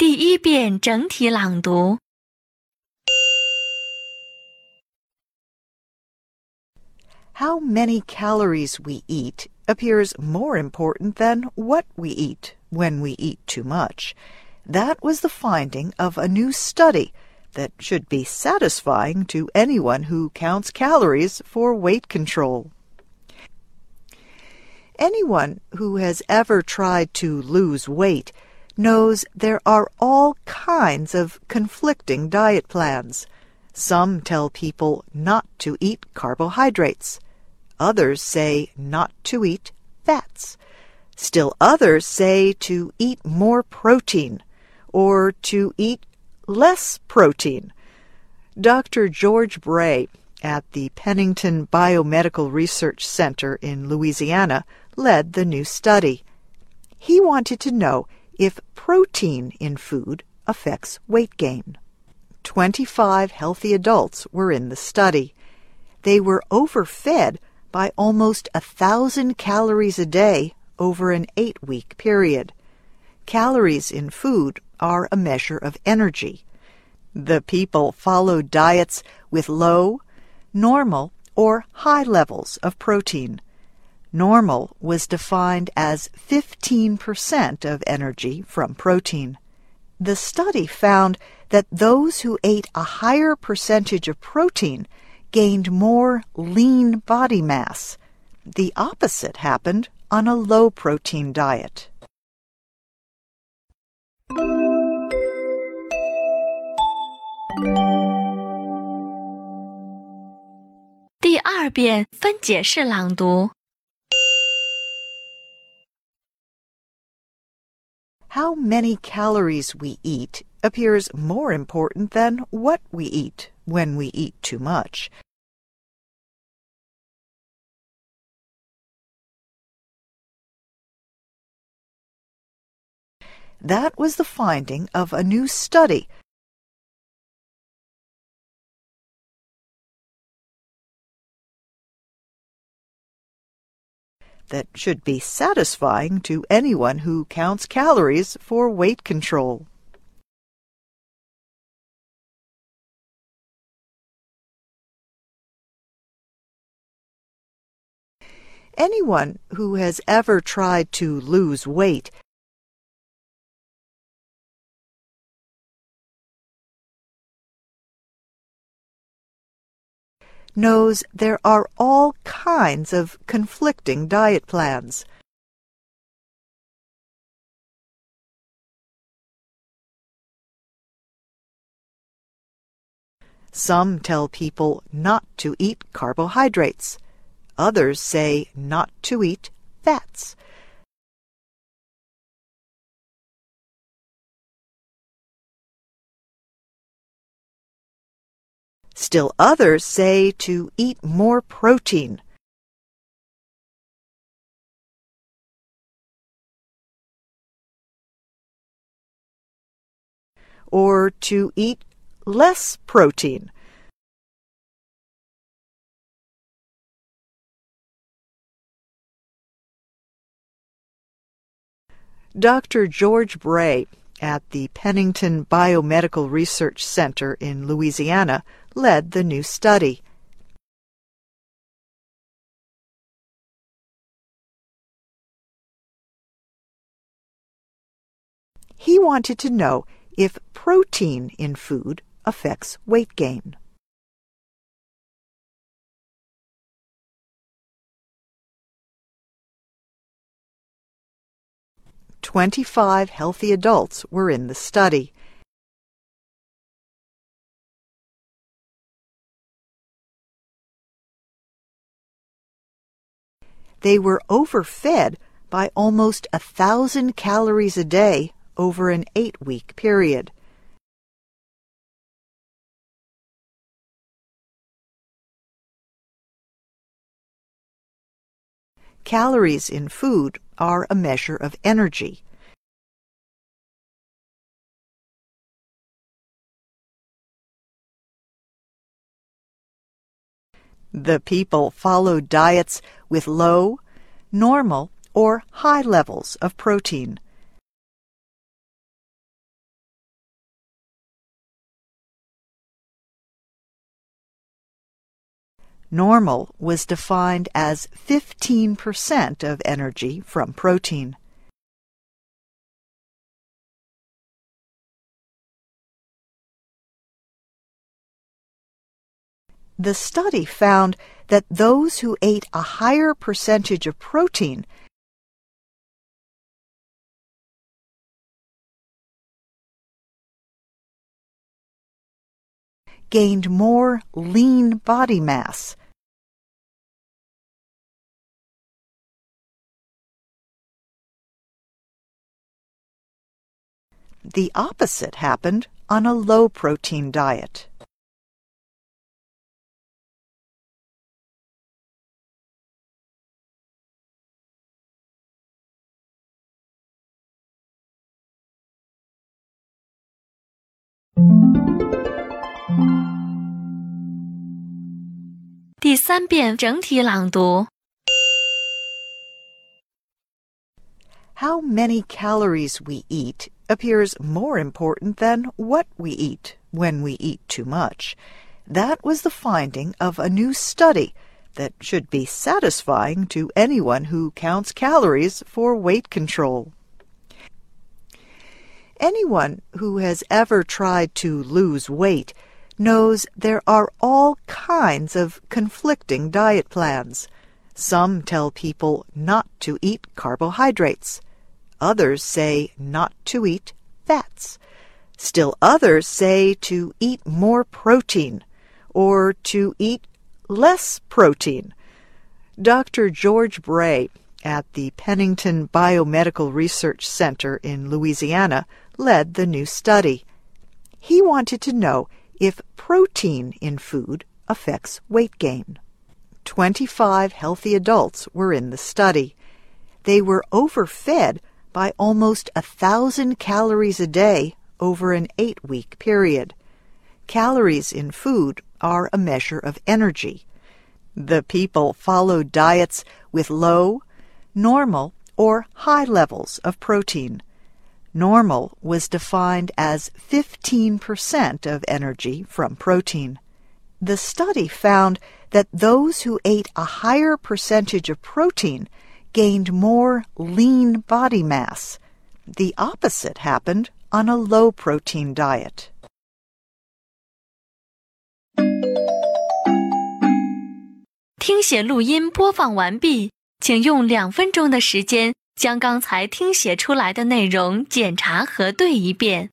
第一遍整体朗读。 How many calories we eat appears more important than what we eat when we eat too much. That was the finding of a new study that should be satisfying to anyone who counts calories for weight control. Anyone who has ever tried to lose weight knows there are all kinds of conflicting diet plans. Some tell people not to eat carbohydrates. Others say not to eat fats. Still others say to eat more protein or to eat less protein. Dr. George Bray at the Pennington Biomedical Research Center in Louisiana led the new study. He wanted to know if protein in food affects weight gain. 25 healthy adults were in the study. They were overfed by almost a thousand calories a day over an eight week period. Calories in food are a measure of energy. The people followed diets with low, normal, or high levels of protein. Normal was defined as 15% of energy from protein. The study found that those who ate a higher percentage of protein gained more lean body mass. The opposite happened on a low protein diet. How many calories we eat appears more important than what we eat when we eat too much. That was the finding of a new study that should be satisfying to anyone who counts calories for weight control. Anyone who has ever tried to lose weight knows there are all kinds of conflicting diet plans. Some tell people not to eat carbohydrates. Others say not to eat fats. Still others say to eat more protein. Or to eat less protein. Dr. George Bray at the Pennington Biomedical Research Center in Louisiana led the new study. He wanted to know if protein in food affects weight gain. Twenty-five healthy adults were in the study. They were overfed by almost a thousand calories a day over an eight week period. Calories in food are a measure of energy. The people followed diets with low, normal, or high levels of protein. Normal was defined as 15% of energy from protein. The study found that those who ate a higher percentage of protein gained more lean body mass. The opposite happened on a low protein diet. How many calories we eat appears more important than what we eat when we eat too much. That was the finding of a new study that should be satisfying to anyone who counts calories for weight control. Anyone who has ever tried to lose weight knows there are all kinds of conflicting diet plans. Some tell people not to eat carbohydrates. Others say not to eat fats. Still others say to eat more protein or to eat less protein. Dr. George Bray at the Pennington Biomedical Research Center in Louisiana led the new study. He wanted to know if protein in food affects weight gain. 25 healthy adults were in the study. They were overfed by almost a thousand calories a day over an eight week period. Calories in food are a measure of energy. The people followed diets with low, normal, or high levels of protein. Normal was defined as 15% of energy from protein. The study found that those who ate a higher percentage of protein gained more lean body mass. The opposite happened on a low protein diet. 将刚才听写出来的内容检查核对一遍。